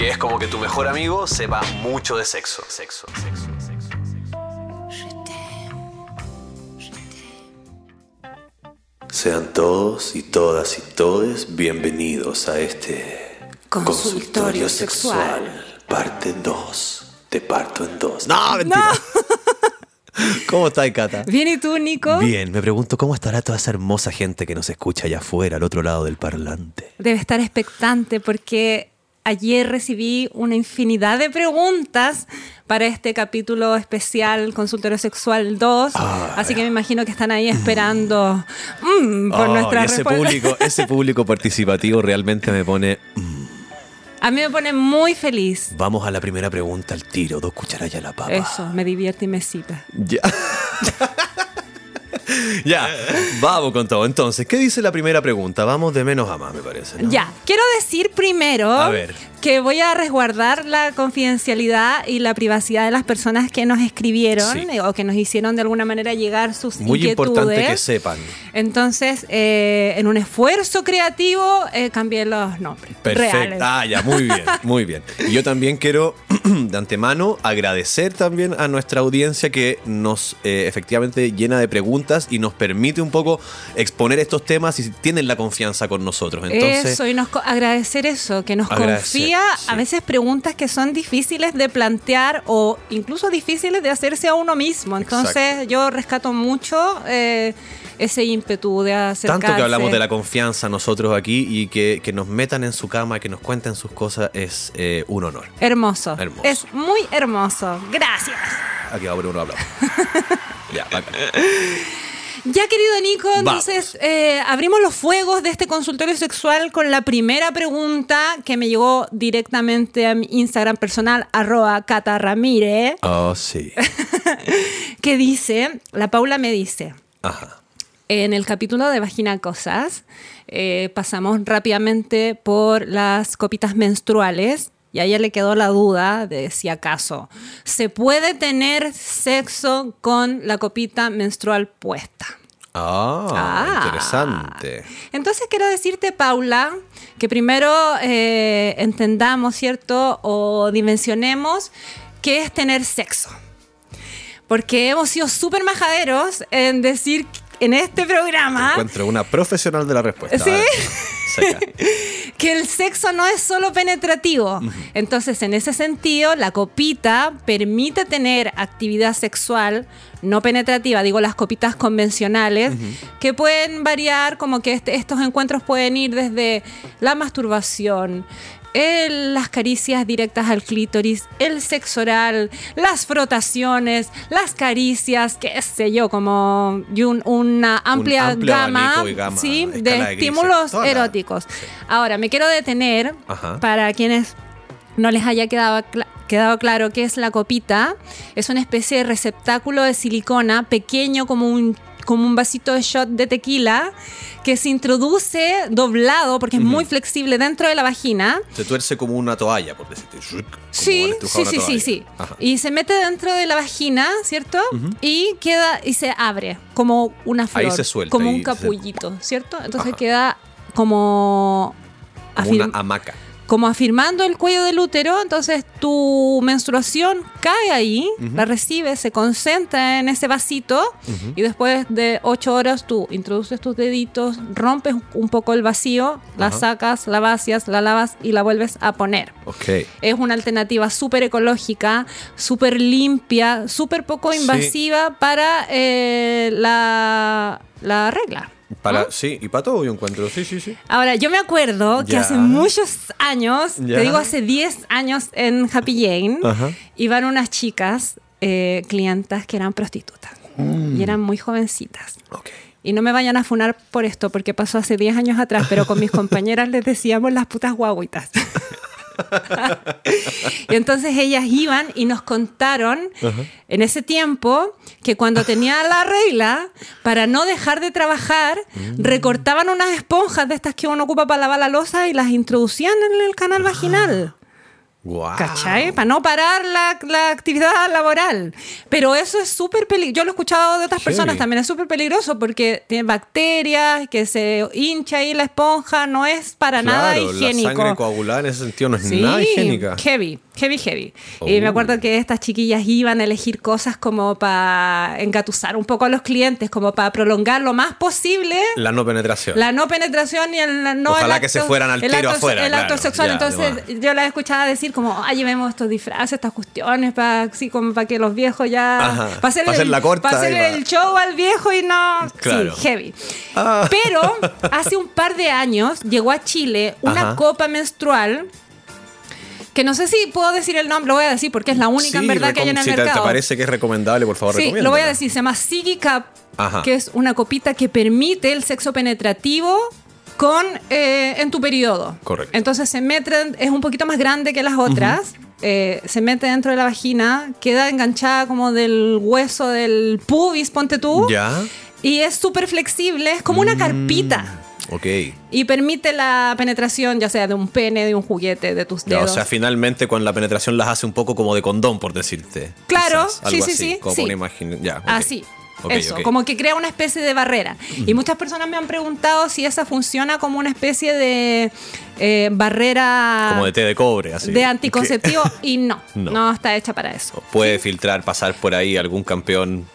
Que es como que tu mejor amigo sepa mucho de sexo. Sexo, sexo, sexo. Sean todos y todas y todes bienvenidos a este Consultorio sexual. parte 2. Te parto en dos. No, mentira. ¿Cómo estás, Cata? Bien, ¿y tú, Nico? Bien, me pregunto cómo estará toda esa hermosa gente que nos escucha allá afuera, al otro lado del parlante. Debe estar expectante porque ayer recibí una infinidad de preguntas para este capítulo especial Consultorio Sexual 2. Ay. Así que me imagino que están ahí esperando mm, por Oh, nuestra ese respuesta. público, ese público participativo realmente me pone. mm, A mí me pone muy feliz. Vamos a la primera pregunta al tiro, dos cucharadas a la papa. Eso, me divierte y me cita. Ya. ya, vamos con todo. Entonces, ¿qué dice la primera pregunta? Vamos de menos a más, me parece. ¿no? Ya, quiero decir primero A ver. Que voy a resguardar la confidencialidad y la privacidad de las personas que nos escribieron Sí. eh, o que nos hicieron de alguna manera llegar sus Muy inquietudes. importante que sepan. Entonces, eh, en un esfuerzo creativo, eh, cambié los nombres. Perfecto. Reales. Ah, ya, muy bien, muy bien. Y yo también quiero, de antemano, agradecer también a nuestra audiencia que nos eh, efectivamente llena de preguntas y nos permite un poco exponer estos temas y tienen la confianza con nosotros. Entonces, eso, y nos agradecer eso, que nos Agradecer, sí. a veces preguntas que son difíciles de plantear o incluso difíciles de hacerse a uno mismo. Entonces Exacto. yo rescato mucho eh, ese ímpetu de acercarse. Tanto que hablamos de la confianza nosotros aquí y que, que nos metan en su cama, que nos cuenten sus cosas, es eh, un honor. Hermoso. Hermoso. Es muy hermoso. Gracias. Aquí vamos a poner un aplauso. ya, bacán. Ya, querido Nico, entonces eh, abrimos los fuegos de este consultorio sexual con la primera pregunta que me llegó directamente a mi Instagram personal, arroba Cata Ramírez, Oh, sí. que dice, la Paula me dice, Ajá. en el capítulo de Vagina Cosas, eh, pasamos rápidamente por las copitas menstruales y a ella le quedó la duda de si acaso se puede tener sexo con la copita menstrual puesta. Ah, Ah. interesante. Entonces quiero decirte, Paula, que primero eh, entendamos, ¿cierto? O dimensionemos qué es tener sexo. Porque hemos sido súper majaderos en decir en este programa Encuentro una profesional de la respuesta. ¿Sí? Ver. que el sexo no es solo penetrativo. Entonces, en ese sentido, la copita permite tener actividad sexual no penetrativa, digo las copitas convencionales, que pueden variar, como que este- estos encuentros pueden ir desde la masturbación. El- las caricias directas al clítoris, el sexo oral, las frotaciones, las caricias, qué sé yo, como un- una amplia amplio gama, ¿sí? de estímulos Toda la- eróticos. Ahora, me quiero detener Ajá. para quienes no les haya quedado, quedado claro qué es la copita. Es una especie de receptáculo de silicona pequeño como un, como un vasito de shot de tequila que se introduce doblado porque es muy flexible dentro de la vagina. Se tuerce como una toalla, por decirte. Sí, sí, sí, sí, sí. Ajá. Y se mete dentro de la vagina, ¿cierto? Y queda y se abre como una flor, Ahí se suelta, como un se- capullito, ¿cierto? Entonces Ajá. queda como Como una hamaca. Como afirmando el cuello del útero, entonces tu menstruación cae ahí, la recibes, se concentra en ese vasito y después de ocho horas tú introduces tus deditos, rompes un poco el vacío, la sacas, la vacias, la lavas y la vuelves a poner. Es una alternativa súper ecológica, súper limpia, súper poco Sí. invasiva para eh, la, la regla. Para, Sí, y para todo yo encuentro. Sí, sí, sí. Ahora, yo me acuerdo que Ya. hace muchos años, Ya. te digo hace 10 años en Happy Jane, Ajá. iban unas chicas, eh, clientas que eran prostitutas Mm. y eran muy jovencitas. Y no me vayan a funar por esto, porque pasó hace 10 años atrás, pero con mis compañeras les decíamos las putas guaguitas. y entonces ellas iban y nos contaron en ese tiempo que cuando tenía la regla, para no dejar de trabajar, Mm. recortaban unas esponjas de estas que uno ocupa para lavar la losa y las introducían en el canal vaginal. Guau. ¿Cachai? Para no parar la, la actividad laboral. Pero eso es súper peligroso. Yo lo he escuchado de otras Heavy. personas también. Es súper peligroso porque tiene bacterias, que se hincha ahí la esponja. No es para nada higiénico. La sangre coagulada en ese sentido no es Sí, nada higiénica. heavy, heavy, heavy. Y me Oh. acuerdo que estas chiquillas iban a elegir cosas como para engatusar un poco a los clientes, como para prolongar lo más posible La no penetración. la no penetración y el no Ojalá el que se fueran al el tiro acto- afuera, El acto claro, sexual. ya, Entonces de yo las escuchaba decir como, ay, llevemos estos disfraces, estas cuestiones, para así como para que los viejos ya... Ajá, Para hacer, pa' hacer la corta para hacer y va. el show al viejo y no... Claro. Sí, heavy. Ah. Pero hace un par de años llegó a Chile una Ajá. copa menstrual que no sé si puedo decir el nombre, lo voy a decir porque es la única en verdad que hay en el si te- mercado. te, parece que es recomendable, por favor, Sí, lo voy a decir. Se llama Siggy Cup, Ajá. que es una copita que permite el sexo penetrativo con eh, en tu periodo. Correcto. Entonces se mete, es un poquito más grande que las otras. eh, se mete dentro de la vagina, queda enganchada como del hueso del pubis, ponte tú. Ya. Y es súper flexible, es como una carpita. Ok. Y permite la penetración, ya sea de un pene, de un juguete, de tus Ya, dedos. o sea, finalmente con la penetración las hace un poco como de condón, por decirte. Claro, Quizás, algo sí, sí, así, sí, Como sí. una imagen. Ya. Así. Ok, Eso, ok. como que crea una especie de barrera. Y muchas personas me han preguntado si esa funciona como una especie de eh, barrera Como de té de cobre, así. de anticonceptivo y no, No. no, está hecha para eso. Puede filtrar, pasar por ahí algún campeón.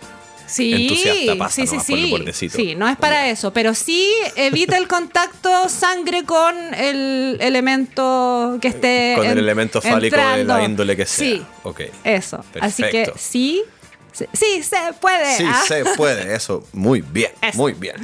Sí, Entusiasta pasa sí, sí, nomás por el sí. bordecito. Sí, no es para eso, pero sí evita el contacto sangre con el elemento que esté Con el en- elemento fálico de la índole que sea. Sí, Ok. eso. Así que Perfecto. sí, sí, sí se puede. Sí, ah. se puede, eso. Muy bien, Eso. muy bien.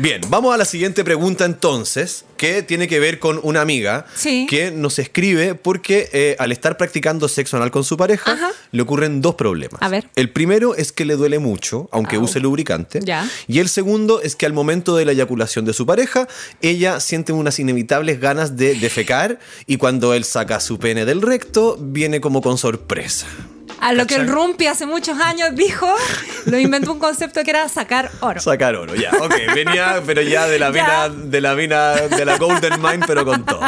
Bien, vamos a la siguiente pregunta entonces, que tiene que ver con una amiga Sí. que nos escribe porque eh, al estar practicando sexo anal con su pareja, Ajá. le ocurren dos problemas. A ver. El primero es que le duele mucho, aunque Au. use lubricante. Ya. Y el segundo es que al momento de la eyaculación de su pareja, ella siente unas inevitables ganas de defecar y cuando él saca su pene del recto, viene como con sorpresa. A lo que el. Rumpi hace muchos años dijo, lo inventó un concepto que era sacar oro. Sacar oro, ya. Ok, venía, pero ya de la mina, de la mina, de la Golden Mine, pero con todo.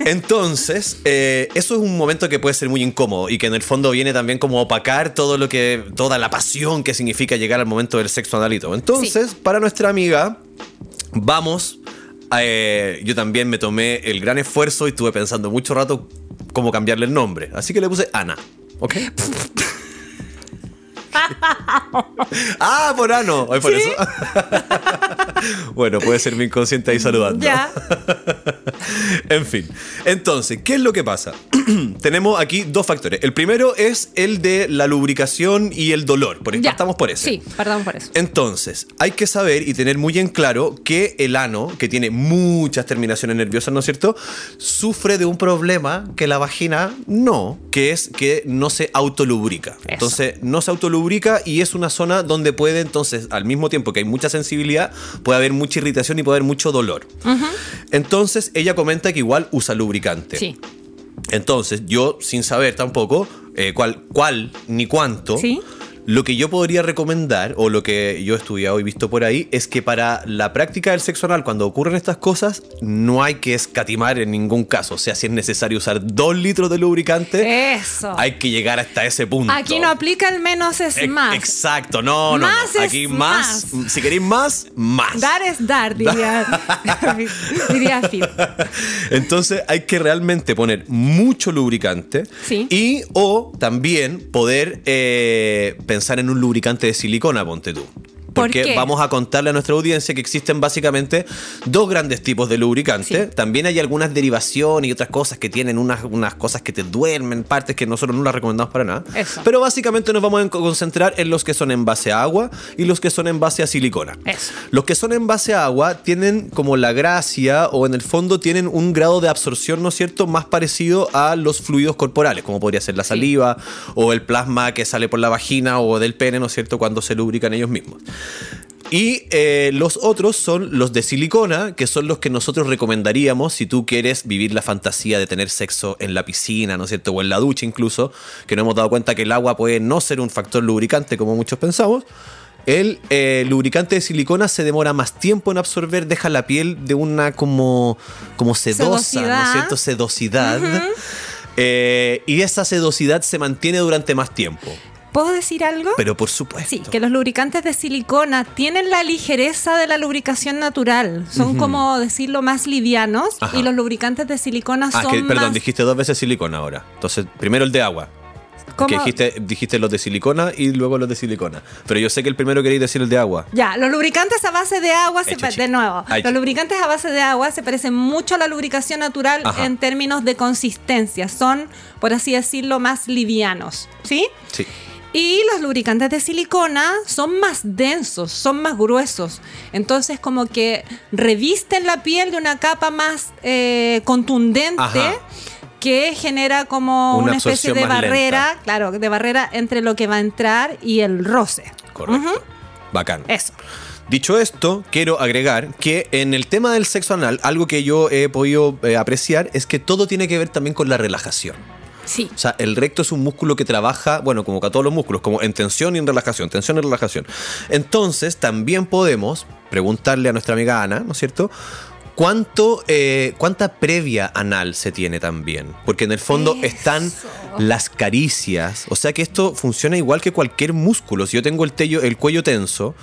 Entonces, eh, eso es un momento que puede ser muy incómodo y que en el fondo viene también como opacar todo lo que, toda la pasión que significa llegar al momento del sexo analito. Entonces, para nuestra amiga, vamos. eh, yo también me tomé el gran esfuerzo y estuve pensando mucho rato cómo cambiarle el nombre. Así que le puse Ana. ¿Ok? ah, por ano. Ay, por eso. bueno, puede ser mi inconsciente ahí saludando. Ya. en fin. Entonces, ¿qué es lo que pasa? Tenemos aquí dos factores. El primero es el de la lubricación y el dolor. Por Ya. Partamos por ese. Sí, partamos por eso. Entonces, hay que saber y tener muy en claro que el ano, que tiene muchas terminaciones nerviosas, ¿no es cierto? Sufre de un problema que la vagina no, que es que no se autolubrica. Entonces, no se autolubrica y es una zona donde puede, entonces, al mismo tiempo que hay mucha sensibilidad, puede haber mucha irritación y puede haber mucho dolor. Entonces, ella comenta que igual usa lubricante. Sí. Entonces, yo, sin saber tampoco eh, cuál, cuál ni cuánto, Sí. Lo que yo podría recomendar, o lo que yo he estudiado y visto por ahí, es que para la práctica del sexo anal, cuando ocurren estas cosas, no hay que escatimar en ningún caso. O sea, si es necesario usar dos litros de lubricante, Eso. hay que llegar hasta ese punto. Aquí no aplica el menos es más. Exacto, no, no, no. Más es Aquí más, si queréis más, más. Dar es dar, diría, diría Phil. Entonces hay que realmente poner mucho lubricante Sí. y o también poder eh, pensar en un lubricante de silicona, ponte tú. ¿Por Porque vamos a contarle a nuestra audiencia que existen básicamente dos grandes tipos de lubricante. Sí. También hay algunas derivaciones y otras cosas que tienen unas, unas cosas que te duermen, partes que nosotros no las recomendamos para nada. Eso. Pero básicamente nos vamos a concentrar en los que son en base a agua y los que son en base a silicona. Eso. Los que son en base a agua tienen como la gracia o en el fondo tienen un grado de absorción, ¿no es cierto?, más parecido a los fluidos corporales, como podría ser la saliva o el plasma que sale por la vagina o del pene, ¿no es cierto?, cuando se lubrican ellos mismos. Y eh, los otros son los de silicona, que son los que nosotros recomendaríamos si tú quieres vivir la fantasía de tener sexo en la piscina, ¿no es cierto? O en la ducha incluso, que no hemos dado cuenta que el agua puede no ser un factor lubricante como muchos pensamos. El eh, lubricante de silicona se demora más tiempo en absorber, deja la piel de una como, como sedosa, ¿no es Sedosidad. cierto? Sedosidad. Eh, y esa sedosidad se mantiene durante más tiempo. ¿Puedo decir algo? Pero por supuesto. Sí, que los lubricantes de silicona tienen la ligereza de la lubricación natural. Son como decirlo más livianos Ajá. y los lubricantes de silicona Ah, son que, perdón, más dijiste dos veces silicona ahora. Entonces, primero el de agua. como- Que dijiste, dijiste los de silicona y luego los de silicona. Pero yo sé que el primero queréis decir el de agua. Ya, los lubricantes a base de agua, se de nuevo, Ay, los lubricantes a base de agua se parecen mucho a la lubricación natural Ajá. en términos de consistencia. Son, por así decirlo, más livianos, ¿sí? Sí. Y los lubricantes de silicona son más densos, son más gruesos. Entonces como que revisten la piel de una capa más eh, contundente Ajá. que genera como Una una, especie de barrera, lenta. claro, de barrera entre lo que va a entrar y el roce. Correcto. Bacán. Eso. Dicho esto, quiero agregar que en el tema del sexo anal, algo que yo he podido eh, apreciar es que todo tiene que ver también con la relajación. Sí. O sea, el recto es un músculo que trabaja, bueno, como que a todos los músculos, como en tensión y en relajación, tensión y relajación. Entonces, también podemos preguntarle a nuestra amiga Ana, ¿no es cierto? ¿Cuánto, eh, ¿Cuánta previa anal se tiene también? Porque en el fondo Eso. están las caricias. O sea que esto funciona igual que cualquier músculo. Si yo tengo el, tello- el cuello tenso,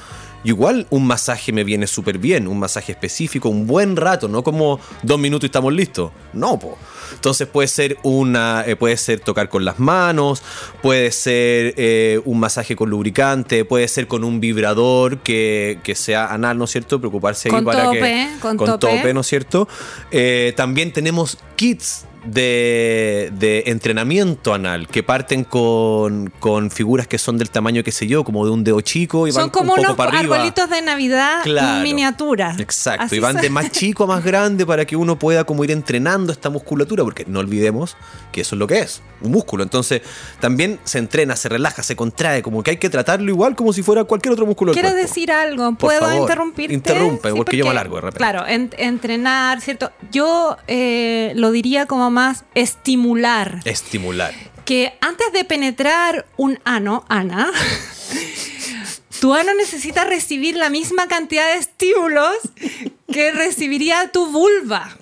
igual un masaje me viene súper bien. Un masaje específico, un buen rato, no como dos minutos y estamos listos. No, po. Entonces puede ser una, eh, puede ser tocar con las manos, puede ser eh, un masaje con lubricante, puede ser con un vibrador que, que sea anal, ¿no es cierto? Preocuparse ahí Con para tope, que con tope. ¿no es cierto? Eh, también tenemos kits de, de entrenamiento anal que parten con, con figuras que son del tamaño, qué sé yo, como de un dedo chico y Son van como un poco unos para arriba. arbolitos de Navidad Claro. miniatura. Exacto, Así y van de más chico a más grande para que uno pueda como ir entrenando esta musculatura, porque no olvidemos que eso es lo que es, un músculo. Entonces, también se entrena, se relaja, se contrae, como que hay que tratarlo igual como si fuera cualquier otro músculo Quiero decir algo, ¿puedo favor, interrumpirte? interrumpe, porque yo me alargo de repente. Claro, en- entrenar, ¿cierto? Yo eh, lo diría como más estimular. Estimular. Que antes de penetrar un ano, Ana, tu ano necesita recibir la misma cantidad de estímulos que recibiría tu vulva.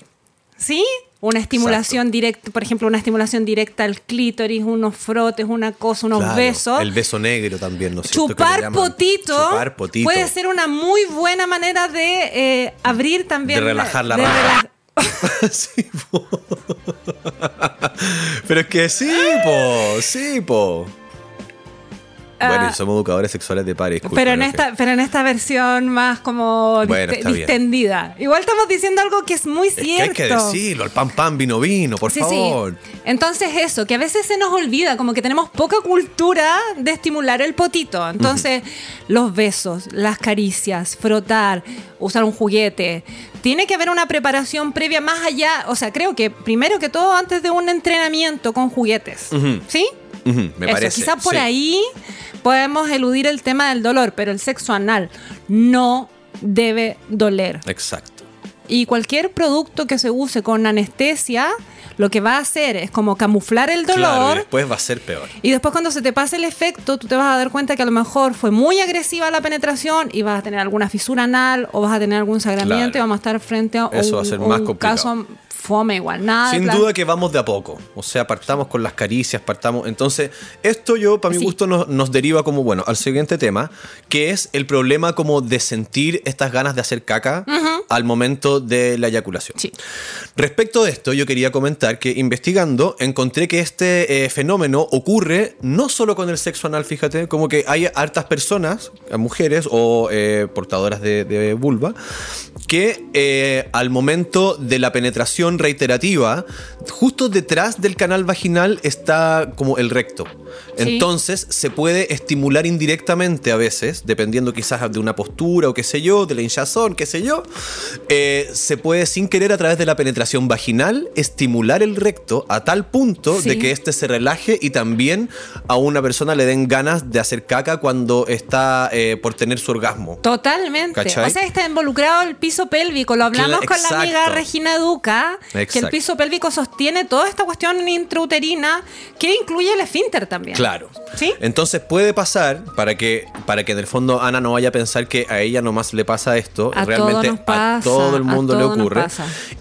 ¿Sí? Una estimulación directa, por ejemplo, una estimulación directa al clítoris, unos frotes, una cosa, unos Claro, besos. El beso negro también, ¿no es Chupar potito, Chupar potito. puede ser una muy buena manera de eh, abrir también. De relajar la de raja. Sí, po. Pero es que sí, po. Sí, po. Bueno, Ah. y somos educadores sexuales de pares. pero, en esta, pero en esta versión más como Bueno, bien. distendida. Igual estamos diciendo algo que es muy Es que cierto. hay que decirlo, el pan pan vino vino, por Sí, favor. sí. Entonces eso, que a veces se nos olvida, como que tenemos poca cultura de estimular el potito. Entonces, los besos, las caricias, frotar, usar un juguete. Tiene que haber una preparación previa más allá. O sea, creo que primero que todo antes de un entrenamiento con juguetes. ¿Sí? Ujú, me Eso, parece. quizá por sí. ahí podemos eludir el tema del dolor, pero el sexo anal no debe doler. Exacto. Y cualquier producto que se use con anestesia, lo que va a hacer es como camuflar el Claro, y dolor. después va a ser peor. y después cuando se te pase el efecto, tú te vas a dar cuenta que a lo mejor fue muy agresiva la penetración y vas a tener alguna fisura anal o vas a tener algún sangramiento Claro. y vamos a estar frente a Eso va a un, ser un más complicado. caso fome igual. Nada Sin duda que vamos de a poco. O sea, partamos con las caricias, partamos. Entonces, esto yo, para mi Sí. gusto, nos, nos deriva como, bueno, al siguiente tema, que es el problema como de sentir estas ganas de hacer caca al momento de la eyaculación. Sí. Respecto de esto, yo quería comentar que investigando encontré que este eh, fenómeno ocurre no solo con el sexo anal, fíjate, como que hay hartas personas, mujeres o eh, portadoras de, de vulva, que eh, al momento de la penetración reiterativa, justo detrás del canal vaginal está como el recto. Sí. Entonces se puede estimular indirectamente a veces, dependiendo quizás de una postura o qué sé yo, de la hinchazón, qué sé yo. eh, se puede sin querer a través de la penetración vaginal estimular el recto a tal punto Sí. de que éste se relaje y también a una persona le den ganas de hacer caca cuando está eh, por tener su orgasmo. Totalmente. ¿Cachai? O sea, está involucrado el piso pélvico. Lo hablamos con la amiga. Regina Duca, que el piso pélvico sostiene toda esta cuestión intrauterina que incluye el esfínter también. Claro. ¿Sí? Entonces puede pasar, para que, para que en el fondo Ana no vaya a pensar que a ella nomás le pasa esto, A realmente pasa, a todo el mundo le ocurre.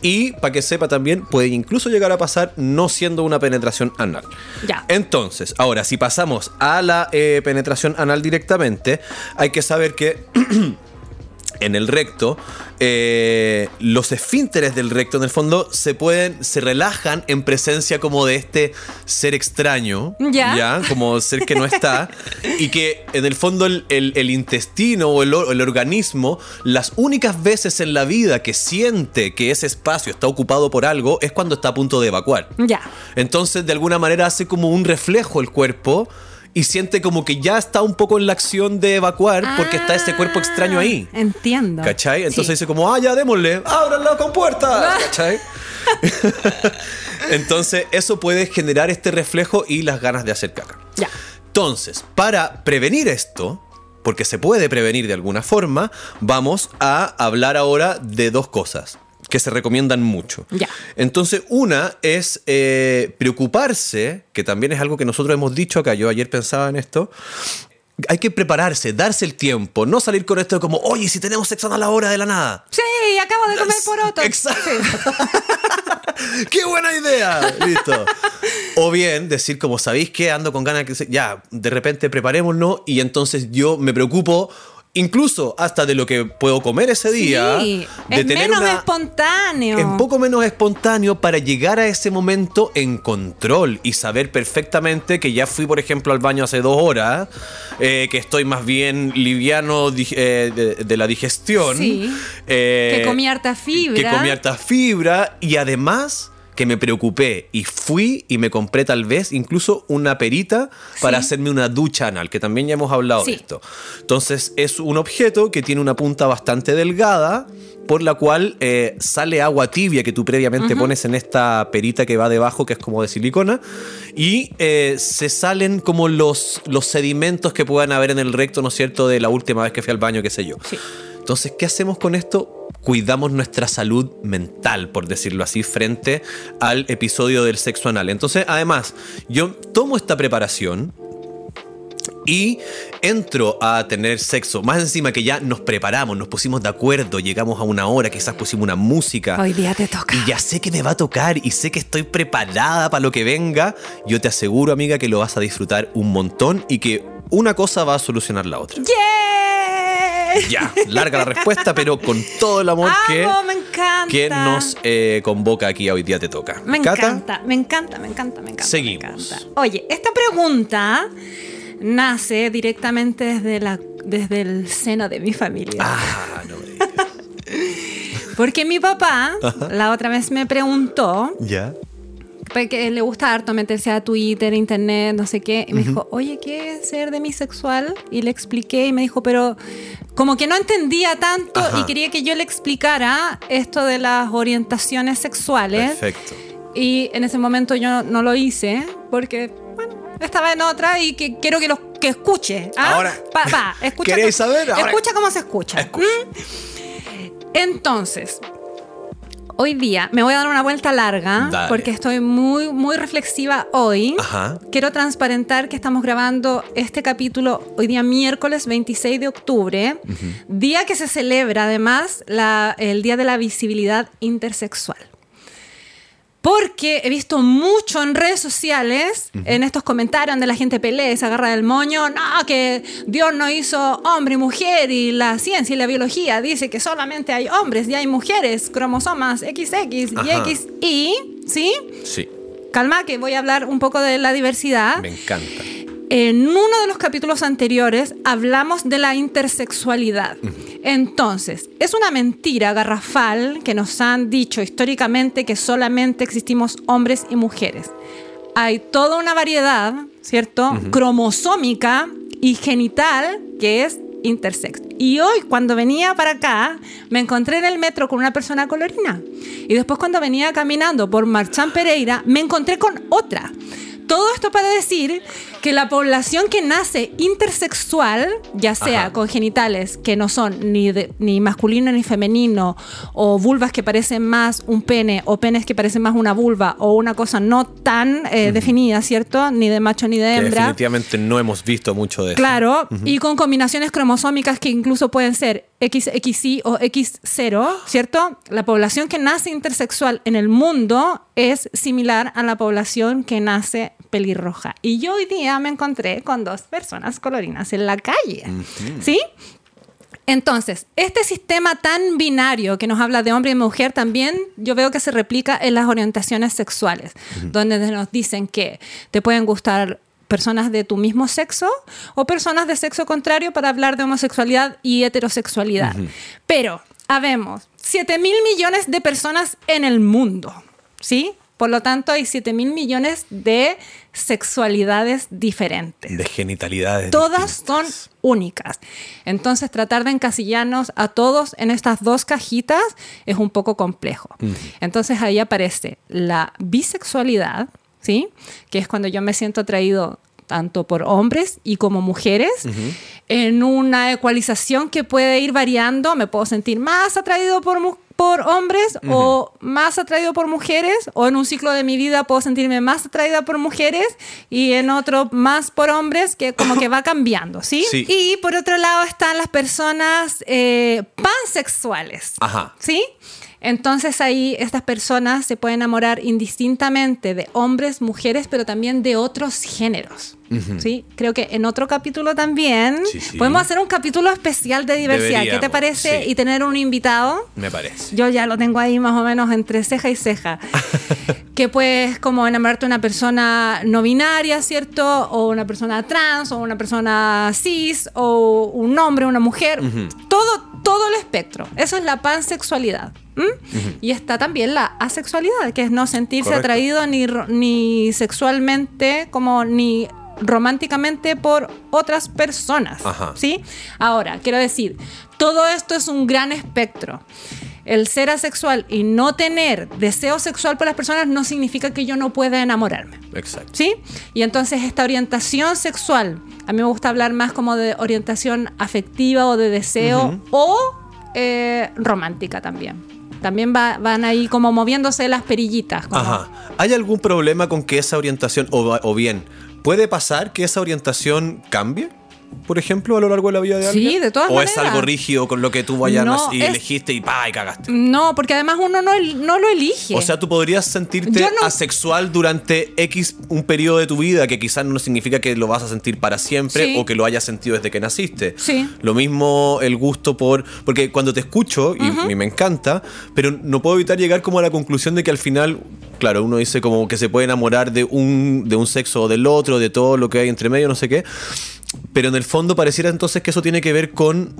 Y para que sepa también, puede incluso llegar a pasar no siendo una penetración anal. Ya. Entonces, ahora, si pasamos a la eh, penetración anal directamente, hay que saber que en el recto, eh, los esfínteres del recto en el fondo se pueden, se relajan en presencia como de este ser extraño, Ya. como ser que no está, y que en el fondo el, el- el intestino o el, el organismo, las únicas veces en la vida que siente que ese espacio está ocupado por algo es cuando está a punto de evacuar. Ya. Entonces, de alguna manera hace como un reflejo el cuerpo y siente como que ya está un poco en la acción de evacuar porque está ese cuerpo extraño ahí. Ah, Entiendo. ¿Cachai? Entonces Sí. dice como, ah, ya démosle, ábranla con puertas. ¿Cachai? Entonces, eso puede generar este reflejo y las ganas de hacer caca. Ya. Entonces, para prevenir esto, porque se puede prevenir de alguna forma, vamos a hablar ahora de dos cosas que se recomiendan mucho. Ya. Entonces, una es eh, preocuparse, que también es algo que nosotros hemos dicho acá, yo ayer pensaba en esto. Hay que prepararse, darse el tiempo, no salir con esto de como, oye, si tenemos sexo a la hora de la nada. Sí, acabo de comer poroto. Exacto. Sí. ¡Qué buena idea! Listo. O bien decir, como sabéis que ando con ganas que se- ya, de repente preparémonos y entonces yo me preocupo incluso hasta de lo que puedo comer ese día. Sí, de es tener menos una- espontáneo. un poco menos espontáneo para llegar a ese momento en control y saber perfectamente que ya fui, por ejemplo, al baño hace dos horas, eh, que estoy más bien liviano eh, de, de la digestión. Sí. eh, Que comí harta fibra. Que comí harta fibra y además que me preocupé y fui y me compré tal vez incluso una perita para hacerme una ducha anal, que también ya hemos hablado Sí. de esto. Entonces es un objeto que tiene una punta bastante delgada por la cual eh, sale agua tibia que tú previamente pones en esta perita que va debajo, que es como de silicona, y eh, se salen como los, los sedimentos que puedan haber en el recto, ¿no es cierto?, de la última vez que fui al baño, qué sé yo. Sí. Entonces, ¿qué hacemos con esto? Cuidamos nuestra salud mental, por decirlo así, frente al episodio del sexo anal. Entonces, además, yo tomo esta preparación y entro a tener sexo. Más encima que ya nos preparamos, nos pusimos de acuerdo, llegamos a una hora, quizás pusimos una música. Hoy día te toca. Y ya sé que me va a tocar y sé que estoy preparada para lo que venga. Yo te aseguro, amiga, que lo vas a disfrutar un montón y que una cosa va a solucionar la otra. ¡Yeah! Ya, larga la respuesta, pero con todo el amor que, nos eh, convoca aquí a hoy día te toca. Me Cata, encanta, me encanta, me encanta, me encanta. me Seguimos. encanta. Oye, esta pregunta nace directamente desde, la, desde el seno de mi familia. Ah, no me digas. Porque mi papá la otra vez me preguntó, ¿Ya? Porque le gusta harto meterse a Twitter, internet, no sé qué, y me dijo, oye, ¿qué es ser demisexual? Y le expliqué y me dijo, pero como que no entendía tanto Ajá. y quería que yo le explicara esto de las orientaciones sexuales. Perfecto. Y en ese momento yo no lo hice porque, bueno, estaba en otra y que quiero que lo que escuche. ¿ah? Ahora, Pa, pa, escucha ¿queréis cómo- saber? Ahora- Escucha cómo se escucha. Escucha. ¿Mm? Entonces, hoy día me voy a dar una vuelta larga Dale. porque estoy muy, muy reflexiva hoy. Ajá. Quiero transparentar que estamos grabando este capítulo hoy día miércoles 26 de octubre, día que se celebra además la- el Día de la Visibilidad Intersexual. Porque he visto mucho en redes sociales, en estos comentarios donde la gente pelea y se agarra del moño, no, que Dios no hizo hombre y mujer y la ciencia y la biología dice que solamente hay hombres y hay mujeres, cromosomas XX Ajá. y XY, ¿sí? Sí, Calma, que voy a hablar un poco de la diversidad. me encanta. En uno de los capítulos anteriores hablamos de la intersexualidad. Entonces, es una mentira garrafal que nos han dicho históricamente que solamente existimos hombres y mujeres. Hay toda una variedad, ¿cierto? Cromosómica y genital que es intersex. Y hoy cuando venía para acá, me encontré en el metro con una persona colorina. Y después cuando venía caminando por Marchán Pereira, me encontré con otra. Todo esto para decir que la población que nace intersexual, ya sea Ajá. con genitales que no son ni, de- ni masculino ni femenino, o vulvas que parecen más un pene, o penes que parecen más una vulva, o una cosa no tan eh, definida, ¿cierto? Ni de macho ni de Que hembra. definitivamente no hemos visto mucho de eso. Claro, y con combinaciones cromosómicas que incluso pueden ser XXY o X0, ¿cierto? La población que nace intersexual en el mundo es similar a la población que nace pelirroja. Y yo hoy día me encontré con dos personas colorinas en la calle, ¿sí? Entonces, este sistema tan binario que nos habla de hombre y mujer también yo veo que se replica en las orientaciones sexuales, donde nos dicen que te pueden gustar personas de tu mismo sexo o personas de sexo contrario para hablar de homosexualidad y heterosexualidad. Pero habemos 7 mil millones de personas en el mundo, ¿sí? Por lo tanto, hay 7 mil millones de sexualidades diferentes De genitalidades. todas son únicas. Entonces, tratar de encasillarnos a todos en estas dos cajitas es un poco complejo. Entonces, ahí aparece la bisexualidad, ¿sí? Que es cuando yo me siento atraído tanto por hombres y como mujeres, en una ecualización que puede ir variando. Me puedo sentir más atraído por, mu- por hombres o más atraído por mujeres, o en un ciclo de mi vida puedo sentirme más atraída por mujeres y en otro más por hombres, que como que va cambiando, ¿sí? Sí. Y por otro lado están las personas eh, pansexuales, Ajá. ¿sí? Entonces ahí estas personas se pueden enamorar indistintamente de hombres, mujeres, pero también de otros géneros. ¿sí? Creo que en otro capítulo también Sí, sí. podemos hacer un capítulo especial de diversidad. ¿Qué te parece? sí. Y tener un invitado. Me parece. Yo ya lo tengo ahí más o menos entre ceja y ceja. que puedes como enamorarte de una persona no binaria, ¿cierto? O una persona trans, o una persona cis, o un hombre, una mujer. Todo, todo el espectro. Eso es la pansexualidad. Y está también la asexualidad, que es no sentirse Correcto. atraído ni, ni sexualmente como ni románticamente por otras personas. Ajá. ¿sí? Ahora, quiero decir, todo esto es un gran espectro. El ser asexual y no tener deseo sexual por las personas no significa que yo no pueda enamorarme. Exacto. ¿Sí? Y entonces esta orientación sexual, a mí me gusta hablar más como de orientación afectiva o de deseo o eh, romántica también. También va- van ahí como moviéndose las perillitas. como- Ajá. ¿Hay algún problema con que esa orientación, o bien, puede pasar que esa orientación cambie? Por ejemplo, a lo largo de la vida de Sí, alguien. de todas ¿O es maneras. algo rígido con lo que tú vayas No, y es- elegiste y pa, y cagaste? No, porque además uno no, no lo elige. O sea, tú podrías sentirte no- asexual durante X un periodo de tu vida que quizás no significa que lo vas a sentir para siempre Sí. o que lo hayas sentido desde que naciste. Sí. Lo mismo el gusto por... Porque cuando te escucho, y, y me encanta, pero no puedo evitar llegar como a la conclusión de que al final, claro, uno dice como que se puede enamorar de un, de un sexo o del otro, de todo lo que hay entre medio, no sé qué. Pero en el fondo pareciera entonces que eso tiene que ver con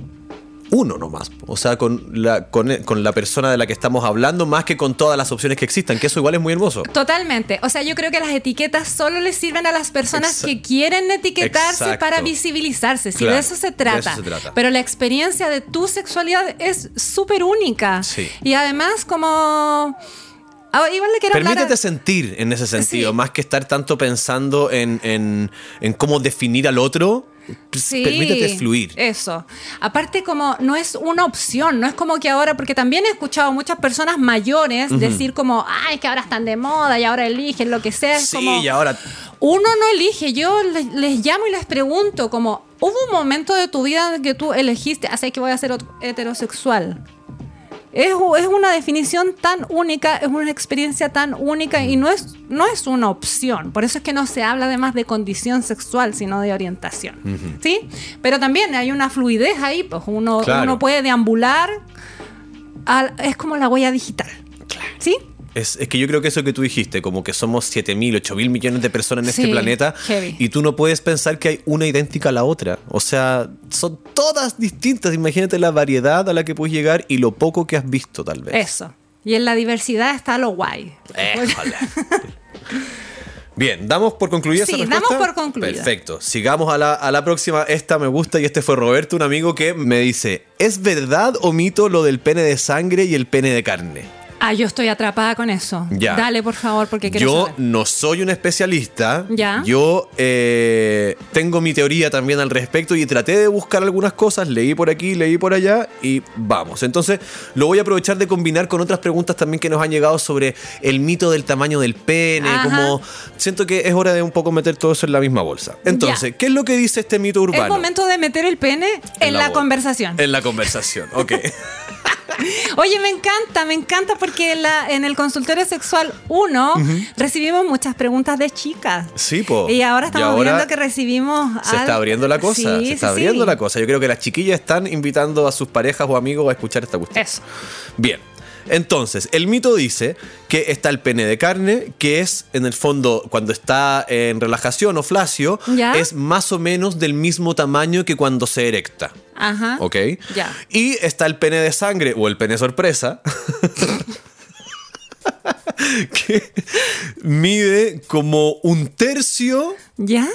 uno nomás. O sea, con la, con, con la persona de la que estamos hablando, más que con todas las opciones que existan, que eso igual es muy hermoso. Totalmente. O sea, yo creo que las etiquetas solo les sirven a las personas que quieren etiquetarse Exacto. para visibilizarse. Si Claro, de eso se de trata. eso se trata. Pero la experiencia de tu sexualidad es súper única. Sí. Y además, como. Ah, igual le quiero Permítete hablar. a- sentir en ese sentido, Sí. más que estar tanto pensando en, en- en cómo definir al otro. pues, Sí, Permítete fluir. Eso. Aparte, como no es una opción, no es como que ahora, porque también he escuchado muchas personas mayores decir como, ay, que ahora están de moda y ahora eligen lo que sea. Es Sí, como, y ahora Uno no elige, yo les, les llamo y les pregunto, como, ¿hubo un momento de tu vida en que tú elegiste, así que voy a ser heterosexual? Es, es una definición tan única, es una experiencia tan única y no es, no es una opción. Por eso es que no se habla además de condición sexual, sino de orientación. ¿Sí? Pero también hay una fluidez ahí, pues uno, Claro. uno puede deambular, es como la huella digital. ¿Sí? Es, es que yo creo que eso que tú dijiste, como que somos 7 mil, 8 mil millones de personas en este planeta heavy. y tú no puedes pensar que hay una idéntica a la otra. O sea, son todas distintas. Imagínate la variedad a la que puedes llegar y lo poco que has visto, tal vez. Eso. Y en la diversidad está lo guay. Éjole. Bien, ¿damos por concluida Sí, esa damos por concluida. Perfecto. Sigamos a la, a la próxima. Esta me gusta y este fue Roberto, un amigo que me dice, ¿es verdad o mito lo del pene de sangre y el pene de carne? Ah, yo estoy atrapada con eso. Ya. Dale, por favor, porque quiero Yo saber. no soy un especialista. Ya. Yo eh, tengo mi teoría también al respecto y traté de buscar algunas cosas. Leí por aquí, leí por allá y vamos. Entonces lo voy a aprovechar de combinar con otras preguntas también que nos han llegado sobre el mito del tamaño del pene. Ajá. Como siento que es hora de un poco meter todo eso en la misma bolsa. Entonces, Ya. ¿qué es lo que dice este mito urbano? Es momento de meter el pene en, la, conversación. En la conversación, ok. Oye, me encanta, me encanta porque en, la- en el consultorio sexual 1 recibimos muchas preguntas de chicas. Sí, po. Y ahora estamos Y ahora viendo que recibimos. Se al- está abriendo la cosa, Sí, se sí, está sí. abriendo la cosa. Yo creo que las chiquillas están invitando a sus parejas o amigos a escuchar esta cuestión. Eso. Bien. Entonces, el mito dice que está el pene de carne, que es en el fondo cuando está en relajación o flacio, Ya. es más o menos del mismo tamaño que cuando se erecta. Ajá. ¿Ok? Ya. Y está el pene de sangre o el pene sorpresa. que mide como un tercio ¿Ya?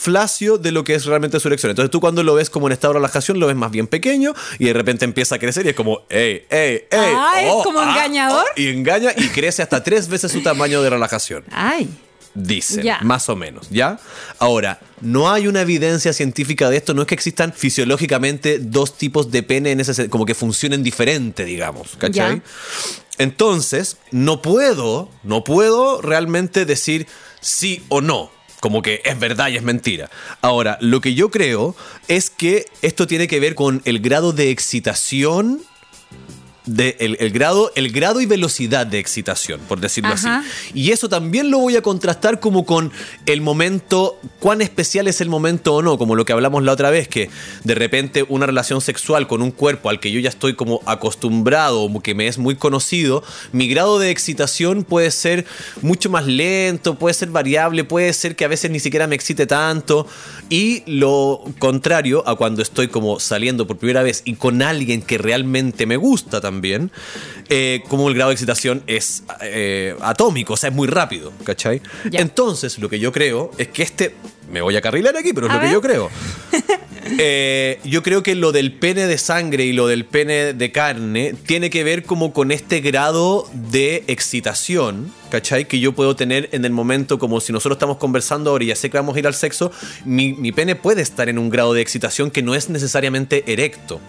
Flacio de lo que es realmente su erección. Entonces tú cuando lo ves como en estado de relajación lo ves más bien pequeño y de repente empieza a crecer y es como, ey, ey, ey. Ah, ¿es como engañador? y engaña y crece hasta tres veces su tamaño de relajación. Ay. Dicen, más o menos, ¿ya? Ahora, no hay una evidencia científica de esto, no es que existan fisiológicamente dos tipos de pene en ese como que funcionen diferente, digamos, ¿cachai? Entonces, no puedo, no puedo realmente decir sí o no. Como que es verdad y es mentira. Ahora, lo que yo creo es que esto tiene que ver con el grado de excitación de el, el grado, el grado y velocidad de excitación, por decirlo Ajá. así. Y eso también lo voy a contrastar como con el momento, cuán especial es el momento o no, como lo que hablamos la otra vez, que de repente una relación sexual con un cuerpo al que yo ya estoy como acostumbrado, o que me es muy conocido, mi grado de excitación puede ser mucho más lento, puede ser variable, puede ser que a veces ni siquiera me excite tanto. Y lo contrario a cuando estoy como saliendo por primera vez y con alguien que realmente me gusta también, eh, como el grado de excitación es eh, atómico, o sea, es muy rápido, ¿cachai? Ya. Entonces, lo que yo creo es que este, me voy a carrilar aquí, pero es A lo que yo creo. Eh, yo creo que lo del pene de sangre y lo del pene de carne tiene que ver como con este grado de excitación, ¿cachai? Que yo puedo tener en el momento como si nosotros estamos conversando ahora y ya sé que vamos a ir al sexo, mi, mi pene puede estar en un grado de excitación que no es necesariamente erecto.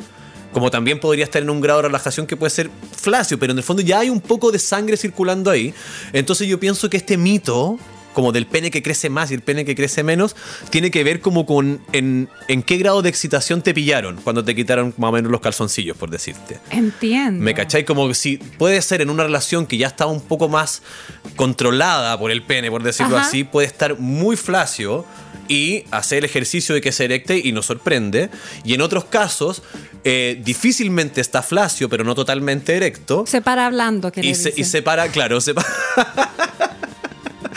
Como también podría estar en un grado de relajación que puede ser flácido, pero en el fondo ya hay un poco de sangre circulando ahí. Entonces yo pienso que este mito, como del pene que crece más y el pene que crece menos, tiene que ver como con en, en qué grado de excitación te pillaron cuando te quitaron más o menos los calzoncillos, por decirte. Entiendo. ¿Me cachai? Como si puede ser en una relación que ya está un poco más controlada por el pene, por decirlo Ajá. así, puede estar muy flácido y hacer el ejercicio de que se erecte y nos sorprende. Y en otros casos, eh, difícilmente está flácido, pero no totalmente erecto. Se para hablando, que Y se, y se para, claro, se para.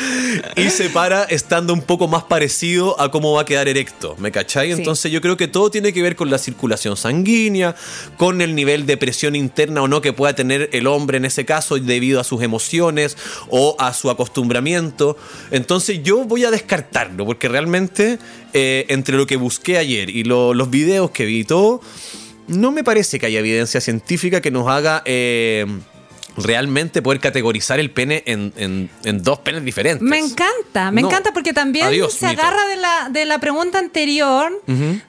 y se para estando un poco más parecido a cómo va a quedar erecto, ¿me cachai? Sí. Entonces yo creo que todo tiene que ver con la circulación sanguínea, con el nivel de presión interna o no que pueda tener el hombre en ese caso debido a sus emociones o a su acostumbramiento. Entonces yo voy a descartarlo porque realmente eh, entre lo que busqué ayer y lo- los videos que vi y todo, no me parece que haya evidencia científica que nos haga eh, realmente poder categorizar el pene en, en- en dos penes diferentes. Me encanta, me No. encanta porque también Adiós, se mito. agarra de la, de la pregunta anterior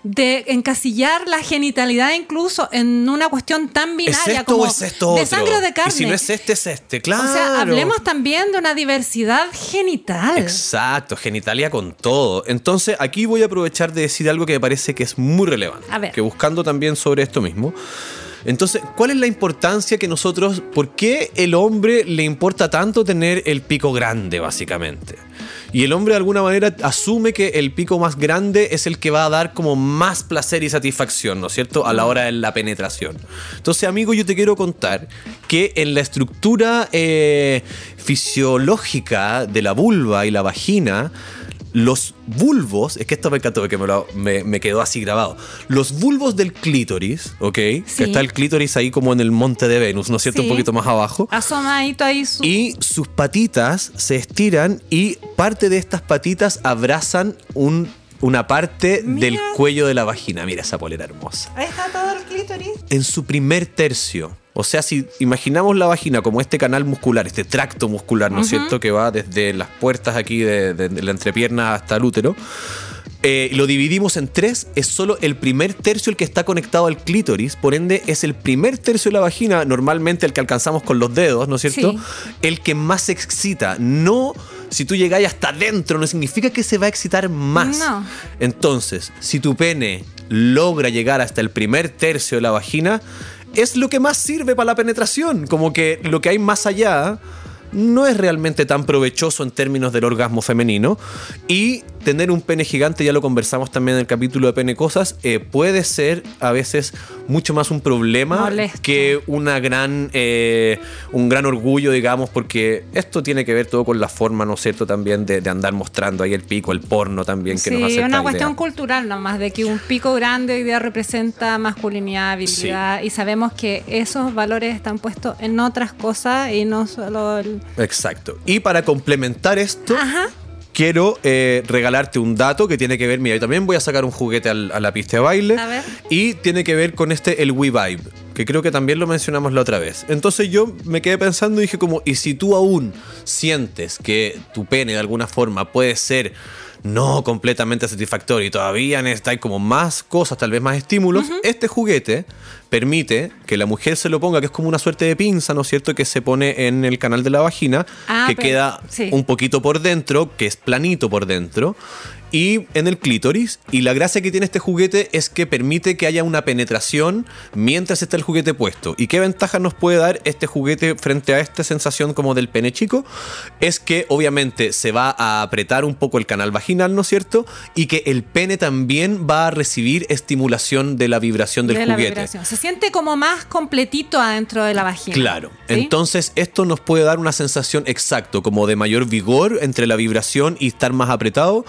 de encasillar la genitalidad incluso en una cuestión tan ¿Es binaria esto como o es esto de otro? sangre o de carne. Y si no es este, es este, claro. O sea, hablemos también de una diversidad genital. Exacto, genitalia con todo. Entonces, aquí voy a aprovechar de decir algo que me parece que es muy relevante. A ver. Que buscando también sobre esto mismo. Entonces, ¿cuál es la importancia que nosotros, por qué el hombre le importa tanto tener el pico grande, básicamente? Y el hombre de alguna manera asume que el pico más grande es el que va a dar como más placer y satisfacción, ¿no es cierto? A la hora de la penetración. Entonces, amigo, yo te quiero contar que en la estructura eh, fisiológica de la vulva y la vagina, los bulbos, es que esto me encantó que me, lo- me- me quedó así grabado. Los bulbos del clítoris, ¿ok? Sí. Que está el clítoris ahí como en el monte de Venus, ¿no es cierto? Sí. Un poquito más abajo. Asomadito ahí su. Y sus patitas se estiran y parte de estas patitas abrazan un- una parte Mira. del cuello de la vagina. Mira esa polera hermosa. Ahí está todo el clítoris. En su primer tercio. O sea, si imaginamos la vagina como este canal muscular, este tracto muscular, ¿no es cierto? Que va desde las puertas aquí de, de- de la entrepierna hasta el útero. eh, lo dividimos en tres, es solo el primer tercio el que está conectado al clítoris, por ende es el primer tercio de la vagina, normalmente el que alcanzamos con los dedos, ¿no es cierto? Sí. El que más se excita. No, si tú llegáis hasta adentro, no significa que se va a excitar más. No. Entonces, si tu pene logra llegar hasta el primer tercio de la vagina, es lo que más sirve para la penetración. Como que lo que hay más allá no es realmente tan provechoso en términos del orgasmo femenino. Y tener un pene gigante, ya lo conversamos también en el capítulo de Pene Cosas, eh, puede ser a veces mucho más un problema Molesto. que una gran, eh, un gran orgullo, digamos, porque esto tiene que ver todo con la forma, ¿no es cierto?, también de, de andar mostrando ahí el pico, el porno también, que Sí, nos hace una esta cuestión idea. cultural nomás, de que un pico grande hoy día representa masculinidad, habilidad, y sabemos que esos valores están puestos en otras cosas y no solo el... Exacto. Y para complementar esto, Ajá. Quiero eh, regalarte un dato que tiene que ver, mira, yo también voy a sacar un juguete al- a la pista de baile. A ver. Y tiene que ver con este, el We Vibe, que creo que también lo mencionamos la otra vez. Entonces yo me quedé pensando y dije como, ¿y si tú aún sientes que tu pene de alguna forma puede ser no completamente satisfactorio y todavía necesitáis como más cosas, tal vez más estímulos, este juguete permite que la mujer se lo ponga, que es como una suerte de pinza, ¿no es cierto?, que se pone en el canal de la vagina, Ah, que pero- queda sí. un poquito por dentro, que es planito por dentro, y en el clítoris. Y la gracia que tiene este juguete es que permite que haya una penetración mientras está el juguete puesto. ¿Y qué ventaja nos puede dar este juguete frente a esta sensación como del pene chico? Es que obviamente se va a apretar un poco el canal vaginal, ¿no es cierto? Y que el pene también va a recibir estimulación de la vibración del de juguete. vibración. Se siente como más completito adentro de la vagina. Claro. ¿sí? Entonces, esto nos puede dar una sensación exacto, como de mayor vigor entre la vibración y estar más apretado.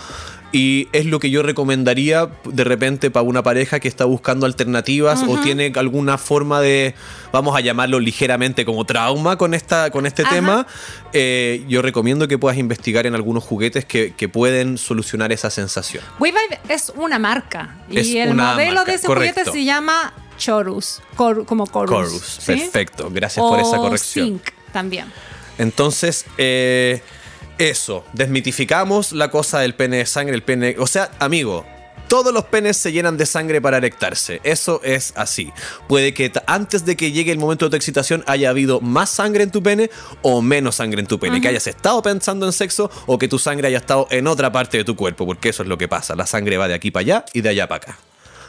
Y es lo que yo recomendaría de repente para una pareja que está buscando alternativas o tiene alguna forma de, vamos a llamarlo ligeramente como trauma con, esta, con este Ajá. tema. Eh, yo recomiendo que puedas investigar en algunos juguetes que, que pueden solucionar esa sensación. WeVibe es una marca y Es el modelo marca, de ese correcto. juguete se llama Chorus, Cor- como Chorus. Chorus, ¿sí? perfecto. Gracias por esa corrección. Sync también. Entonces, eh, eso, desmitificamos la cosa del pene de sangre, el pene... O sea, amigo, todos los penes se llenan de sangre para erectarse. Eso es así. Puede que antes de que llegue el momento de tu excitación haya habido más sangre en tu pene o menos sangre en tu pene. Que hayas estado pensando en sexo o que tu sangre haya estado en otra parte de tu cuerpo. Porque eso es lo que pasa. La sangre va de aquí para allá y de allá para acá.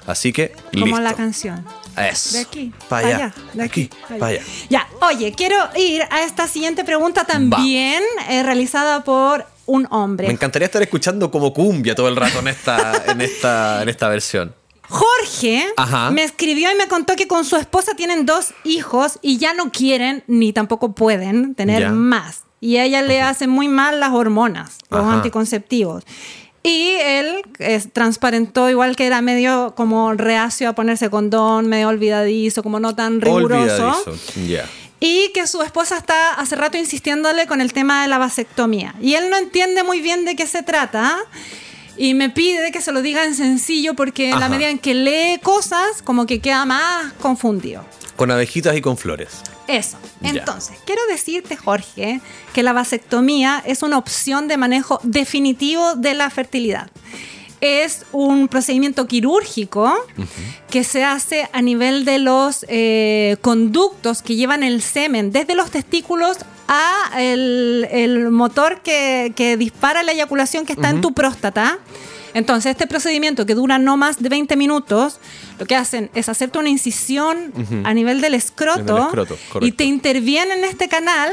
Así que, Como listo. la canción. Eso. De aquí, Para allá. de aquí, para allá. Ya, oye, quiero ir a esta siguiente pregunta también eh, realizada por un hombre. Me encantaría estar escuchando como cumbia todo el rato en esta, en esta, en esta versión. Jorge Ajá. me escribió y me contó que con su esposa tienen dos hijos y ya no quieren ni tampoco pueden tener Ya. más. Y a ella le hacen muy mal las hormonas, los Ajá. anticonceptivos. Y él es, transparentó igual que era medio como reacio a ponerse condón, medio olvidadizo, como no tan riguroso. Ya. Y que su esposa está hace rato insistiéndole con el tema de la vasectomía. Y él no entiende muy bien de qué se trata. Y me pide que se lo diga en sencillo porque en la medida en que lee cosas, como que queda más confundido. Con abejitas y con flores. Eso. Ya. Entonces, quiero decirte, Jorge, que la vasectomía es una opción de manejo definitivo de la fertilidad. Es un procedimiento quirúrgico que se hace a nivel de los eh, conductos que llevan el semen desde los testículos a el, el motor que, que dispara la eyaculación que está en tu próstata. Entonces, este procedimiento que dura no más de 20 minutos, lo que hacen es hacerte una incisión a nivel del escroto, y te intervienen en este canal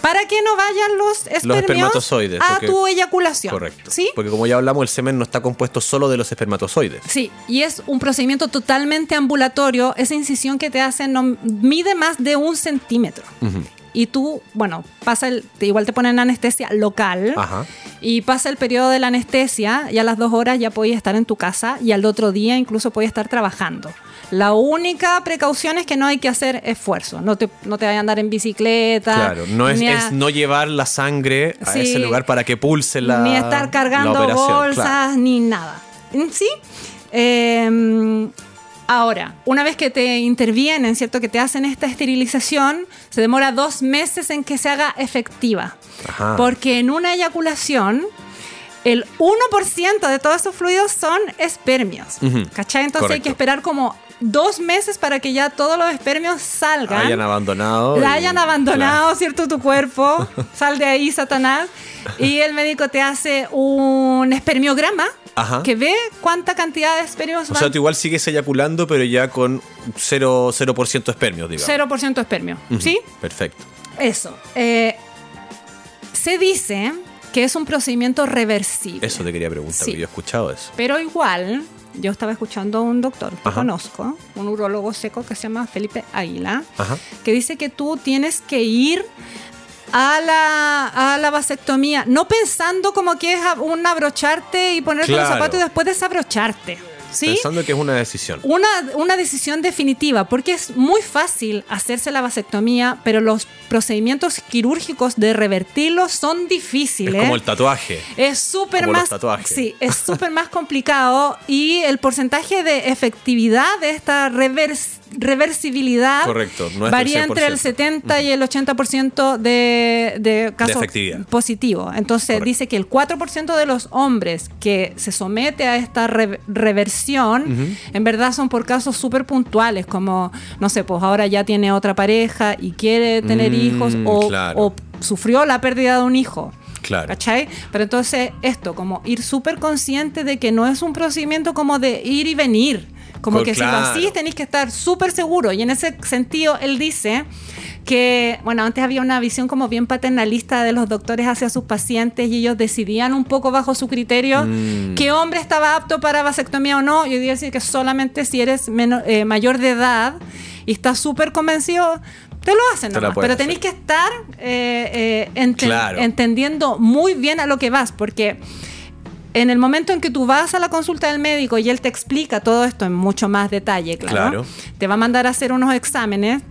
para que no vayan los espermios espermatozoides, a porque- tu eyaculación. Correcto. ¿Sí? Porque como ya hablamos, el semen no está compuesto solo de los espermatozoides. Sí, y es un procedimiento totalmente ambulatorio. Esa incisión que te hacen no mide más de un centímetro. Y tú, bueno, pasa el, igual te ponen anestesia local Ajá. y pasa el periodo de la anestesia y a las dos horas ya podías estar en tu casa y al otro día incluso podías estar trabajando. La única precaución es que no hay que hacer esfuerzo. No te, no te vayan a andar en bicicleta. Claro, no es, ni a- es no llevar la sangre a Sí. ese lugar para que pulse la ni estar cargando bolsas, claro. ni nada. ¿Mm? ¿Sí? Eh, ahora, una vez que te intervienen, ¿cierto? Que te hacen esta esterilización, se demora dos meses en que se haga efectiva. Ajá. Porque en una eyaculación, el 1% de todos esos fluidos son espermios. ¿Cachai? Entonces hay que esperar como dos meses para que ya todos los espermios salgan Hayan abandonado. la y- hayan abandonado, ¿cierto? Tu cuerpo. Sal de ahí, Satanás. Y el médico te hace un espermiograma Ajá. que ve cuánta cantidad de espermios O van. sea, tú igual sigues eyaculando, pero ya con 0%, 0 espermios, digamos. 0% espermio. Ujú. ¿Sí? Perfecto. Eso. Eh, se dice que es un procedimiento reversible. Eso te quería preguntar, Sí. porque yo he escuchado eso. Pero igual, yo estaba escuchando a un doctor que Ajá. conozco, un urologo seco que se llama Felipe Águila, Ajá. que dice que tú tienes que ir a la, a la vasectomía, no pensando como que es un abrocharte y ponerte los zapatos y después desabrocharte. ¿Sí? Pensando que es una decisión. Una, una decisión definitiva, porque es muy fácil hacerse la vasectomía, pero los procedimientos quirúrgicos de revertirlos son Es difíciles. como el tatuaje. Es súper más. Sí, es súper más complicado y el porcentaje de efectividad de esta revers- reversibilidad Correcto, no varía entre el 100%. 70 y el 80% de, de casos positivos. Entonces Correcto. dice que el 4% de los hombres que se somete a esta re- reversión, en verdad son por casos súper puntuales, como, no sé, pues ahora ya tiene otra pareja y quiere tener Mm, hijos o, claro. o sufrió la pérdida de un hijo. Claro. ¿Cachai? Pero entonces esto, como ir súper consciente de que no es un procedimiento como de ir y venir. Como que si lo hacís tenéis que estar súper seguro. Y en ese sentido, él dice que, bueno, antes había una visión como bien paternalista de los doctores hacia sus pacientes y ellos decidían un poco bajo su criterio Mm. qué hombre estaba apto para vasectomía o no. Yo diría decir que solamente si eres menor- eh, mayor de edad y estás súper convencido, te lo hacen Te nomás. Pero tenéis que estar eh, eh, enten- Claro. entendiendo muy bien a lo que vas, porque en el momento en que tú vas a la consulta del médico y él te explica todo esto en mucho más detalle, claro, Claro. te va a mandar a hacer unos exámenes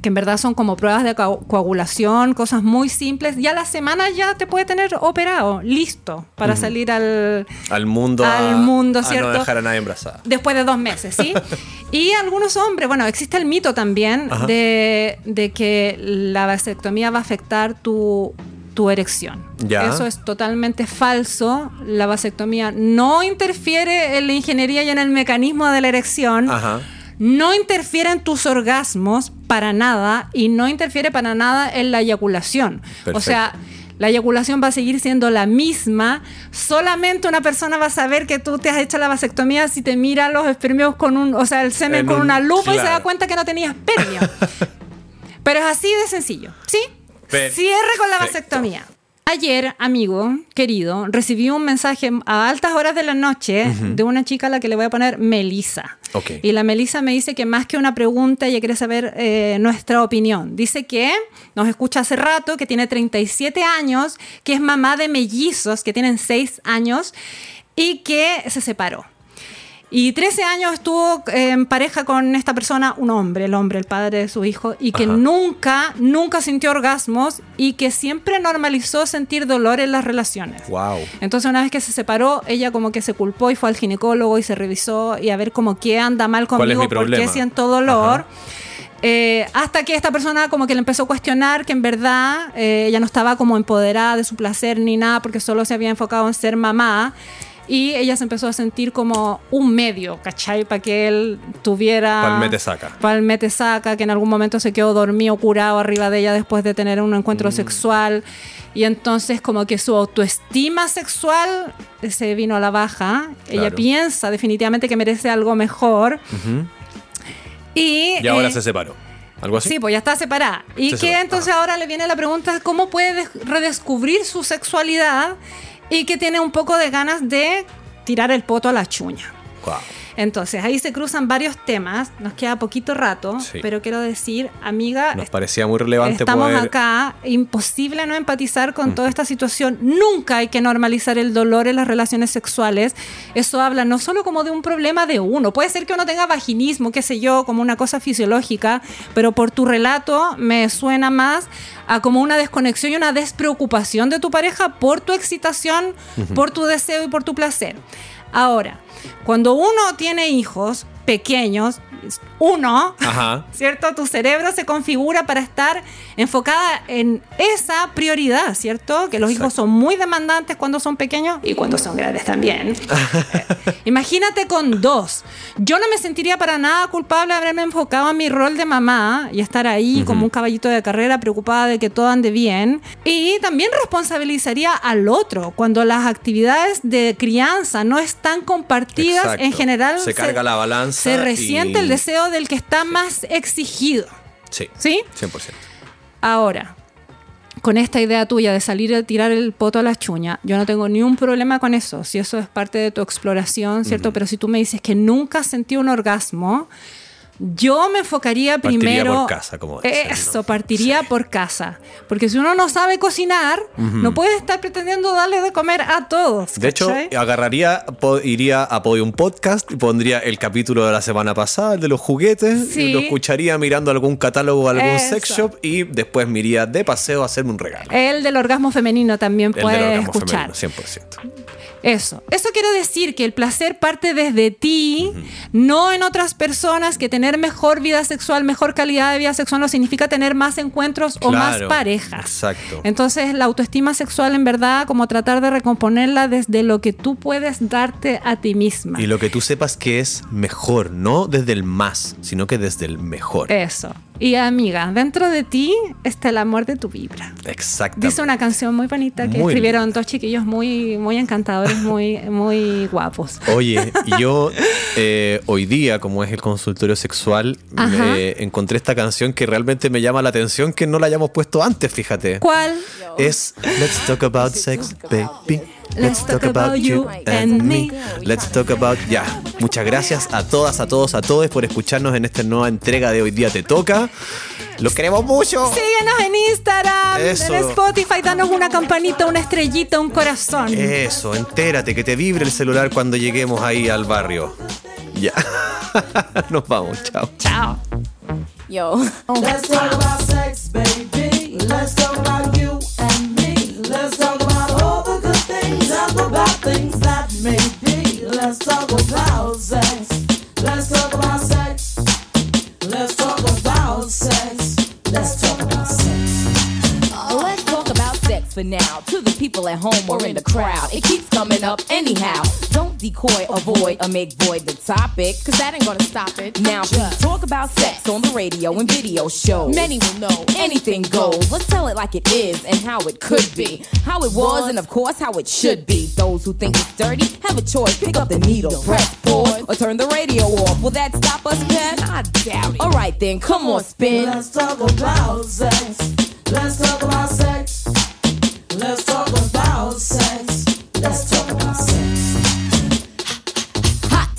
que en verdad son como pruebas de coa- coagulación, cosas muy simples, y a la semana ya te puede tener operado, listo, para salir al, Al mundo. Al mundo, a ¿cierto? no dejar a nadie embarazada. Después de dos meses, ¿sí? y algunos hombres, bueno, existe el mito también de, de que la vasectomía va a afectar tu, tu erección. Ya. Eso es totalmente falso. La vasectomía no interfiere en la ingeniería y en el mecanismo de la erección. Ajá. No interfiere en tus orgasmos para nada y no interfiere para nada en la eyaculación. O sea, la eyaculación va a seguir siendo la misma. Solamente una persona va a saber que tú te has hecho la vasectomía si te mira los espermios con un, o sea, el semen En con un- una lupa y se da cuenta que no tenía espermio. Pero es así de sencillo, ¿sí? Perfecto. Cierre con la vasectomía. Ayer, amigo querido, recibí un mensaje a altas horas de la noche de una chica a la que le voy a poner Melisa. Y la Melisa me dice que más que una pregunta, ella quiere saber eh, nuestra opinión. Dice que nos escucha hace rato, que tiene 37 años, que es mamá de mellizos, que tienen 6 años, y que se separó. Y 13 años estuvo en pareja con esta persona, un hombre, el hombre, el padre de su hijo, y que Ajá. nunca, nunca sintió orgasmos y que siempre normalizó sentir dolor en las relaciones. Wow. Entonces una vez que se separó, ella como que se culpó y fue al ginecólogo y se revisó y a ver como qué anda mal ¿Cuál es conmigo, mi por qué siento dolor. Eh, hasta que esta persona como que le empezó a cuestionar que en verdad eh, ella no estaba como empoderada de su placer ni nada porque solo se había enfocado en ser mamá y ella se empezó a sentir como un medio, ¿cachai? Para que él tuviera... Palmete saca. Palmete saca, que en algún momento se quedó dormido, curado arriba de ella después de tener un encuentro Mm. sexual. Y entonces como que su autoestima sexual se vino a la baja. Ella piensa definitivamente que merece algo mejor. Y, Y ahora eh, se separó. ¿Algo así? Sí, pues ya está separada. Y Se que separó, entonces ahora le viene la pregunta, ¿cómo puede des- redescubrir su sexualidad? Y que tiene un poco de ganas de tirar el poto a la chuña. Entonces, ahí se cruzan varios temas, nos queda poquito rato, Sí. pero quiero decir, amiga, Nos parecía muy relevante estamos poder... acá, imposible no empatizar con toda esta situación. Nunca hay que normalizar el dolor en las relaciones sexuales. Eso habla no solo como de un problema de uno, puede ser que uno tenga vaginismo, qué sé yo, como una cosa fisiológica, pero por tu relato me suena más a como una desconexión y una despreocupación de tu pareja por tu excitación, por tu deseo y por tu placer. Ahora, cuando uno tiene hijos pequeños, uno, Ajá. ¿cierto? Tu cerebro se configura para estar enfocada en esa prioridad, ¿cierto? Que los hijos son muy demandantes cuando son pequeños y cuando son grandes también. Eh, Imagínate con dos. Yo no me sentiría para nada culpable de haberme enfocado en mi rol de mamá y estar ahí como un caballito de carrera preocupada de que todo ande bien. Y también responsabilizaría al otro cuando las actividades de crianza no están compartidas. Exacto. En general Se carga la balanza Se resiente y- el deseo del que está más exigido. Sí. ¿Sí? 100%. Ahora, con esta idea tuya de salir a tirar el poto a la chuña, yo no tengo ni un problema con eso, si eso es parte de tu exploración, ¿cierto? Pero si tú me dices que nunca sentí un orgasmo, yo me enfocaría Partiría primero... por casa, como dicen, Eso, ¿no? partiría por casa. Porque si uno no sabe cocinar, no puede estar pretendiendo darle de comer a todos. De hecho, agarraría, iría a Podium Podcast y pondría el capítulo de la semana pasada, el de los juguetes, Sí. y lo escucharía mirando algún catálogo o algún Eso. sex shop y después me iría de paseo a hacerme un regalo. el del orgasmo femenino también el del puede orgasmo escuchar. femenino, 100%. Eso. Eso quiere decir que el placer parte desde ti, no en otras personas, que tener mejor vida sexual, mejor calidad de vida sexual no significa tener más encuentros o más parejas. exacto. Entonces, la autoestima sexual en verdad, como tratar de recomponerla desde lo que tú puedes darte a ti misma. Y lo que tú sepas que es mejor, no desde el más, sino que desde el mejor. Eso. Y amiga, dentro de ti está el amor de tu vibra. Exactamente. Dice una canción muy bonita que Muy escribieron linda. dos chiquillos muy, muy encantadores, muy, muy guapos. Oye, yo eh, hoy día, como es el consultorio sexual, me encontré esta canción que realmente me llama la atención que no la hayamos puesto antes, fíjate. ¿Cuál? Es Let's talk about sex, baby. Let's talk about you and me. Let's talk about. Ya. Muchas gracias a todas, a todos, a todos por escucharnos en esta nueva entrega de Hoy Día Te Toca. Los queremos mucho. Síguenos en Instagram, Eso. en Spotify, danos una campanita, una estrellita, un corazón. Eso, entérate, que te vibre el celular cuando lleguemos ahí al barrio. Ya. Nos vamos, chao. Chao. Yo. Let's talk about sex, baby. Let's talk for now. To the people at home or in the crowd. It keeps coming up anyhow. Don't decoy, avoid, or make void the topic. Cause that ain't gonna stop it. Now, we talk about sex on the radio and video shows. Many will know anything goes. Let's tell it like it is and how it could be. How it was and, of course, how it should be. Those who think it's dirty have a choice. Pick up the needle, press pause, or turn the radio off. Will that stop us, Pat? I doubt it. Alright then, come on, spin. Let's talk about sex. Let's talk about sex. Let's talk about sex. Let's talk about sex.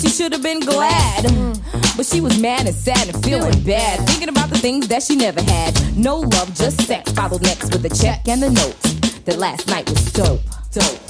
She should have been glad. But she was mad and sad and feeling bad. Thinking about the things that she never had. No love, just sex. Followed next with a check and the note. That last night was dope. Dope.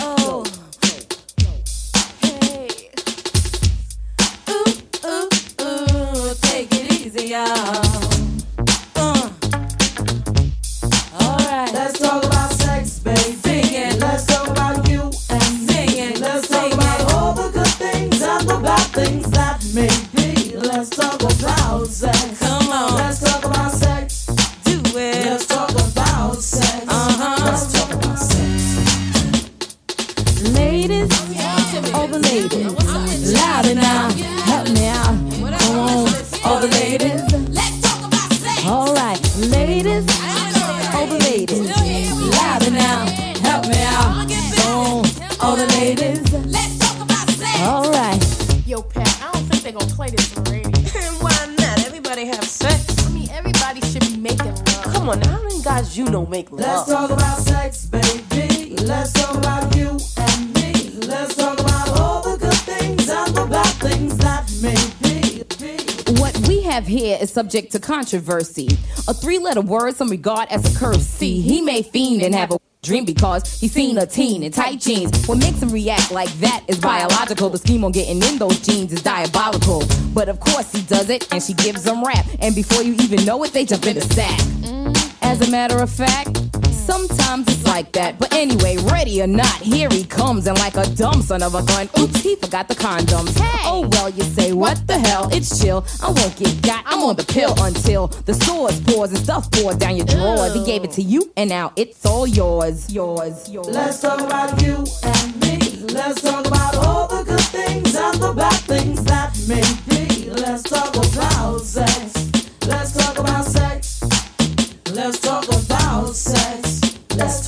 Subject to controversy. A three letter word some regard as a curse. See, he may fiend and have a dream because he's seen a teen in tight jeans. What makes him react like that is biological. The scheme on getting in those jeans is diabolical. But of course he does it and she gives him rap. And before you even know it, they jump in the sack. As a matter of fact, sometimes it's like that. But anyway, ready or not, here he comes. And like a dumb son of a gun, oops, he forgot the condoms. Hey. Oh well, you say, what the hell? It's chill. I won't get got. I'm on the pill until the sores pours and stuff pours down your drawers. He gave it to you, and now it's all yours. Yours, yours. Let's talk about you and me. Let's talk about all the good things and the bad things that may be. Let's talk about sex. Let's talk about sex. Let's talk about sex. Let's